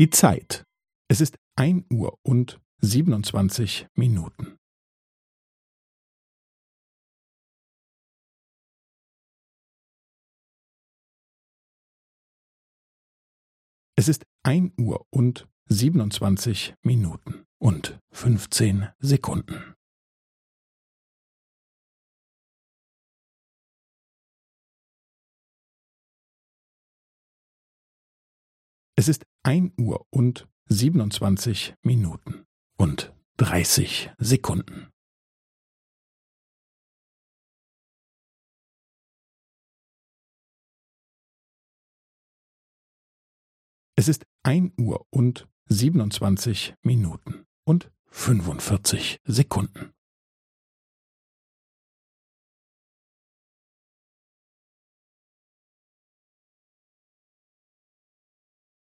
Die Zeit. Es ist ein Uhr und siebenundzwanzig Minuten. Es ist ein Uhr und siebenundzwanzig Minuten und fünfzehn Sekunden. Es ist ein Uhr und siebenundzwanzig Minuten und dreißig Sekunden. Es ist ein Uhr und siebenundzwanzig Minuten und fünfundvierzig Sekunden.